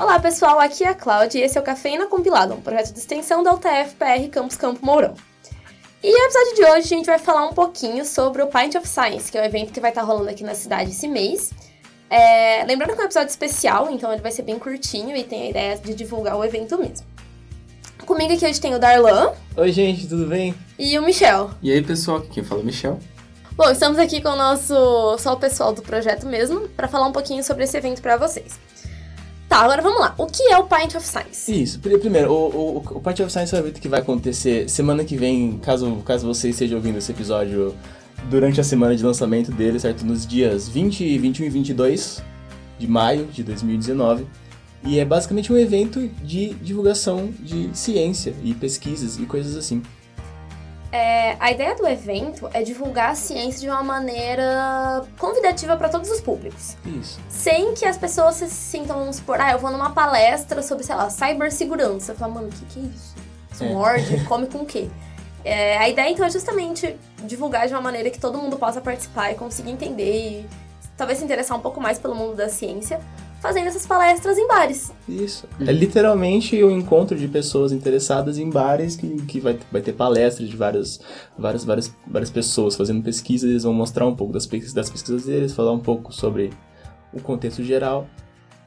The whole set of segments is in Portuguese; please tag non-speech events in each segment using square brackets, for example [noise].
Olá pessoal, aqui é a Cláudia e esse é o Cafeína Compilado, um projeto de extensão da UTF-PR Campus Campo Mourão. E no episódio de hoje a gente vai falar um pouquinho sobre o Pint of Science, que é um evento que vai estar rolando aqui na cidade esse mês. É... Lembrando que é um episódio especial, então ele vai ser bem curtinho e tem a ideia de divulgar o evento mesmo. Comigo aqui hoje tem o Darlan. Oi gente, tudo bem? E o Michel. E aí pessoal, aqui quem fala é o Michel. Bom, estamos aqui com o nosso só o pessoal do projeto mesmo para falar um pouquinho sobre esse evento para vocês. Tá, agora vamos lá. O que é o Pint of Science? Isso, primeiro, o, o, o Pint of Science é um evento que vai acontecer semana que vem, caso, caso você esteja ouvindo esse episódio durante a semana de lançamento dele, certo? Nos dias 20, 21 e 22 de maio de 2019. E é basicamente um evento de divulgação de ciência e pesquisas e coisas assim. É, a ideia do evento é divulgar a ciência de uma maneira convidativa para todos os públicos. Isso. Sem que as pessoas se sintam, vamos supor, ah, eu vou numa palestra sobre, sei lá, cibersegurança. Eu falo, mano, o que, que é isso? Isso É. morde? Come com o quê? É, a ideia, então, é justamente divulgar de uma maneira que todo mundo possa participar e conseguir entender e talvez se interessar um pouco mais pelo mundo da ciência, fazendo essas palestras em bares. Isso. É literalmente o encontro de pessoas interessadas em bares que, que vai, vai ter palestras de várias, várias, várias, várias pessoas fazendo pesquisa. Eles vão mostrar um pouco das, pesquisas- das pesquisas deles, falar um pouco sobre o contexto geral.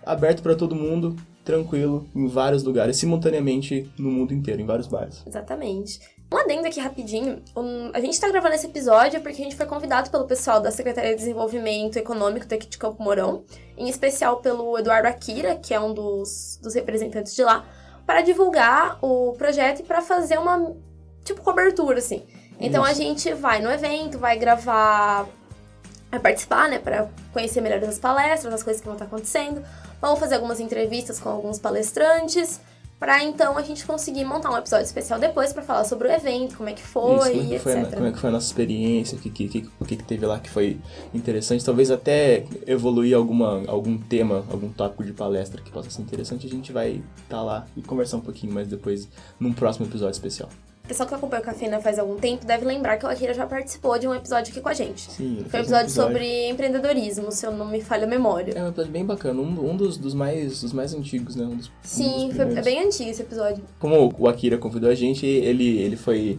Aberto para todo mundo, tranquilo, em vários lugares, simultaneamente no mundo inteiro, em vários bares. Exatamente. Um adendo aqui rapidinho. um, a gente tá gravando esse episódio porque a gente foi convidado pelo pessoal da Secretaria de Desenvolvimento Econômico daqui de Campo Mourão, em especial pelo Eduardo Akira, que é um dos, dos representantes de lá, para divulgar o projeto e para fazer uma tipo cobertura assim. Então a gente vai no evento, vai gravar, vai participar, né, para conhecer melhor as palestras, as coisas que vão estar acontecendo. Vamos fazer algumas entrevistas com alguns palestrantes. Pra então a gente conseguir montar um episódio especial depois pra falar sobre o evento, como é que foi Isso, como, é que foi, a- etc. como é que foi a nossa experiência, o que, que, que- o que, que teve lá que foi interessante. Talvez até evoluir alguma, algum tema, algum tópico de palestra que possa ser interessante. A gente vai estar lá e conversar um pouquinho mais depois num próximo episódio especial. O pessoal que acompanha o Cafeína faz algum tempo deve lembrar que o Akira já participou de um episódio aqui com a gente. Sim, Foi um episódio, sobre empreendedorismo, se eu não me falha a memória. É um episódio bem bacana, um, um dos, dos, mais, dos mais antigos, né? Um dos, um Sim, dos foi, é bem antigo esse episódio. Como o Akira convidou a gente, ele, ele foi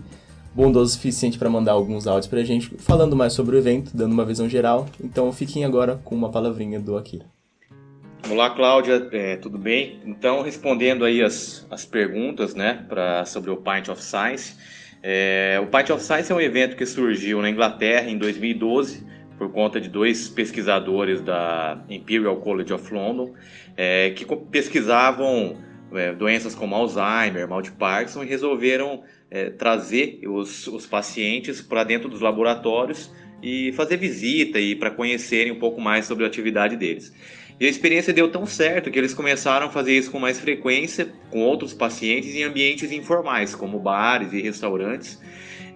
bondoso o suficiente para mandar alguns áudios pra gente, falando mais sobre o evento, dando uma visão geral. Então fiquem agora com uma palavrinha do Akira. Olá, Cláudia, é, tudo bem? Então, respondendo aí as, as perguntas, né, pra, sobre o Pint of Science. É, o Pint of Science é um evento que surgiu na Inglaterra em 2012 por conta de dois pesquisadores da Imperial College of London é, que pesquisavam é, doenças como Alzheimer, mal de Parkinson e resolveram é, trazer os, os pacientes para dentro dos laboratórios e fazer visita e para conhecerem um pouco mais sobre a atividade deles. E a experiência deu tão certo que eles começaram a fazer isso com mais frequência com outros pacientes em ambientes informais, como bares e restaurantes.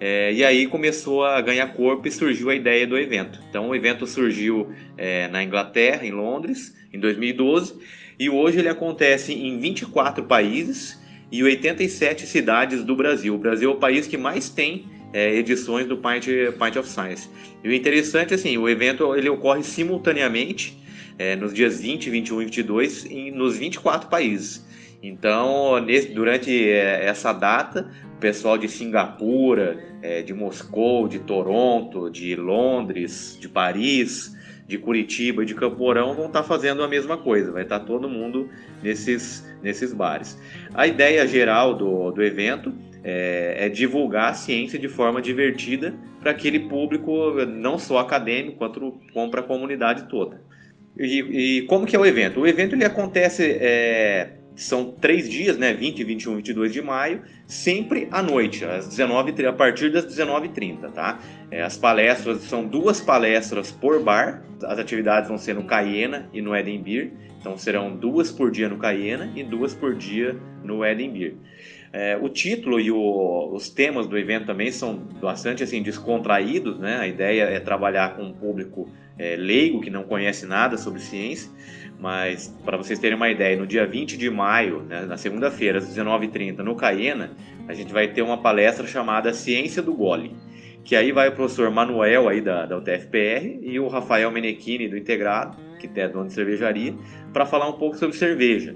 É, e aí começou a ganhar corpo e surgiu a ideia do evento. Então o evento surgiu é, na Inglaterra, em Londres, em 2012, e hoje ele acontece em 24 países e 87 cidades do Brasil. O Brasil é o país que mais tem é, edições do Pint, Pint of Science. E o interessante, assim, o evento ele ocorre simultaneamente é, nos dias 20, 21 e 22 em, nos 24 países. Então, nesse- durante é, essa data, o pessoal de Singapura, é, de Moscou, de Toronto, de Londres, de Paris, de Curitiba e de Campo Mourão vão estar fazendo a mesma coisa. Vai estar todo mundo nesses, nesses bares. A ideia geral do, do evento é, é divulgar a ciência de forma divertida para aquele público, não só acadêmico, quanto para a comunidade toda. E, como que é o evento? O evento ele acontece, é, são três dias, né? 20, 21 e 22 de maio, sempre à noite, às 19, a partir das 19h30, tá? É, as palestras, são duas palestras por bar, as atividades vão ser no Cayena e no Beer, então serão duas por dia no Cayena e duas por dia no Beer. É, o título e o- os temas do evento também são bastante assim descontraídos, né? A ideia é trabalhar com um público é, leigo que não conhece nada sobre ciência, mas para vocês terem uma ideia, no dia 20 de maio, né, na segunda-feira, às 19h30, no Cayena, a gente vai ter uma palestra chamada Ciência do Gole, que aí vai o professor Manuel aí da, da UTFPR e o Rafael Menechini do Integrado, que é dono de cervejaria, para falar um pouco sobre cerveja.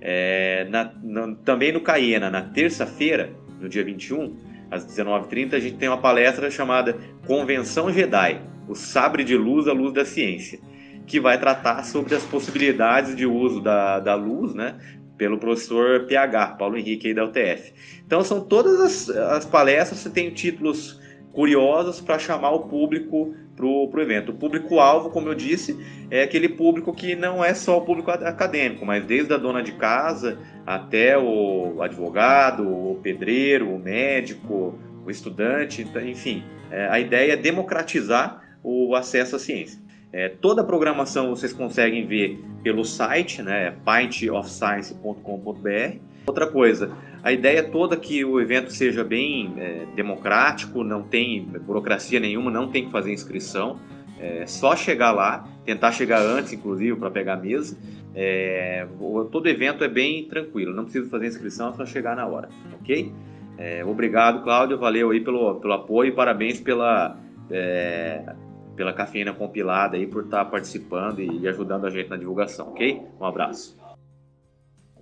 É, na, na, também no Cayena, na terça-feira, no dia 21, às 19h30, a gente tem uma palestra chamada Convenção Jedi, o sabre de luz, a luz da ciência, que vai tratar sobre as possibilidades de uso da, da luz, né, pelo professor PH, Paulo Henrique aí da UTF. Então são todas as, as palestras, você tem títulos curiosos para chamar o público para o evento. O público-alvo, como eu disse, é aquele público que não é só o público acadêmico, mas desde a dona de casa até o advogado, o pedreiro, o médico, o estudante, enfim. É, a ideia é democratizar o acesso à ciência. É, toda a programação vocês conseguem ver pelo site, né, pintofscience.com.br. Outra coisa, a ideia toda é que o evento seja bem é, democrático, não tem burocracia nenhuma, não tem que fazer inscrição, é só chegar lá, tentar chegar antes, inclusive, para pegar a mesa. É, todo evento é bem tranquilo, não precisa fazer inscrição, é só chegar na hora, ok? É, obrigado, Cláudio, valeu aí pelo, pelo apoio parabéns pela, é, pela cafeína compilada aí, por estar participando e ajudando a gente na divulgação, ok? Um abraço.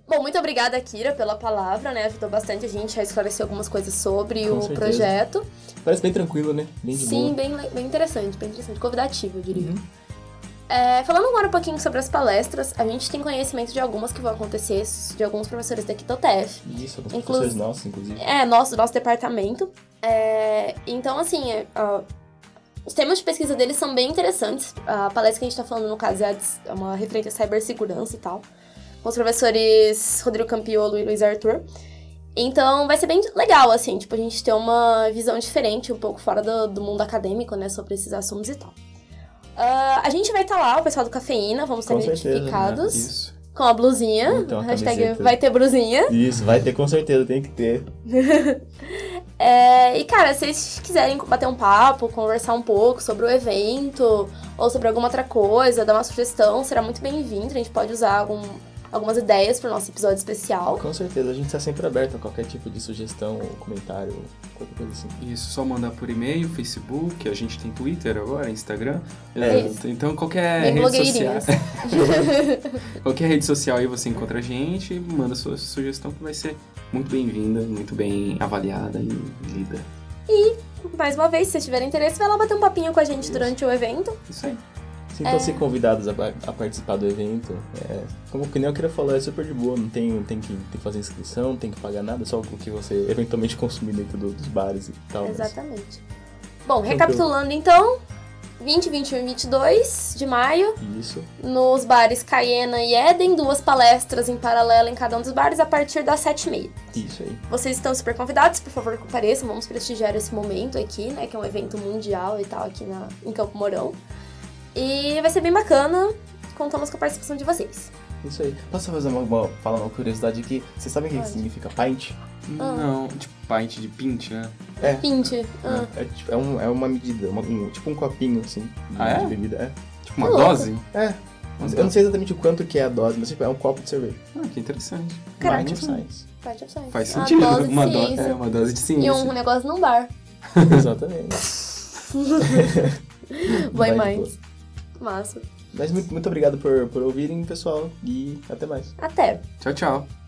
Bom, muito obrigada, Kira, pela palavra, né? Ajudou bastante a gente a esclarecer algumas coisas sobre Com o certeza. projeto. Parece bem tranquilo, né? Bem de Sim, boa. bem, bem interessante, bem interessante. Convidativo, eu diria. Uhum. É, falando agora um pouquinho sobre as palestras, a gente tem conhecimento de algumas que vão acontecer, de alguns professores daqui do TF. Isso, alguns Inclu- professores nossos, inclusive. É, nosso, nosso departamento. É, então, assim, é, os temas de pesquisa deles são bem interessantes. A palestra que a gente tá falando, no caso, é é uma referente à cibersegurança e tal. Com os professores Rodrigo Campiolo e Luiz Arthur. Então, vai ser bem legal, assim, tipo, a gente ter uma visão diferente, um pouco fora do, do mundo acadêmico, né, sobre esses assuntos e tal. Ah, a gente vai estar lá, o pessoal do Cafeína, vamos estar Com certeza, né? identificados Isso. com a blusinha. Então, a hashtag camiseta. vai ter blusinha. Isso, vai ter com certeza, tem que ter. [laughs] É, e cara, se vocês quiserem bater um papo, conversar um pouco sobre o evento ou sobre alguma outra coisa, dar uma sugestão, será muito bem-vindo. A gente pode usar algum- algumas ideias para o nosso episódio especial. Com certeza, a gente está sempre aberto a qualquer tipo de sugestão ou comentário, qualquer coisa assim. Isso, só mandar por e-mail, Facebook, a gente tem Twitter agora, Instagram. É isso. Então qualquer Bem rede social. [laughs] qualquer rede social aí você encontra a gente, manda sua sugestão que vai ser muito bem-vinda, muito bem avaliada e lida. Mais uma vez, se vocês tiverem interesse, vai lá bater um papinho com a gente durante o evento. Isso aí. Sintam-se convidados a, a participar do evento. É, como que nem eu queria falar, é super de boa, não tem, tem, que, tem que fazer inscrição, não tem que pagar nada, só o que você eventualmente consumir dentro do- dos bares e tal. mas- Exatamente. Bom, recapitulando então, 20, 21 e 22 de maio, Isso, nos bares Cayena e Eden, duas palestras em paralelo em cada um dos bares a partir das 7h30. isso aí. Vocês estão super convidados, por favor, compareçam, vamos prestigiar esse momento aqui, né, que é um evento mundial e tal aqui na, em Campo Mourão. E vai ser bem bacana, contamos com a participação de vocês. Isso aí. Posso fazer uma, uma, falar uma curiosidade aqui? Vocês sabem o que Pode. significa pint? Ah. Não, tipo pint de pint, né? É. Pinte. Ah, É, tipo, é, um, é uma medida, uma- um- tipo um copinho, assim, de, Ah, é? de bebida. Tipo uma louco. dose? É. é. Eu não sei exatamente o quanto que é a dose, mas tipo, é um copo de cerveja. Ah, que interessante. Caraca. Pint of Science. parte of science. Faz Uma sentido. dose de uma, do- é, uma dose de E ciência. um negócio num bar. [laughs] [laughs] Exatamente. Vai mais. Massa. Mas muito, muito obrigado por, por ouvirem, pessoal, e até mais. Até. Tchau, tchau.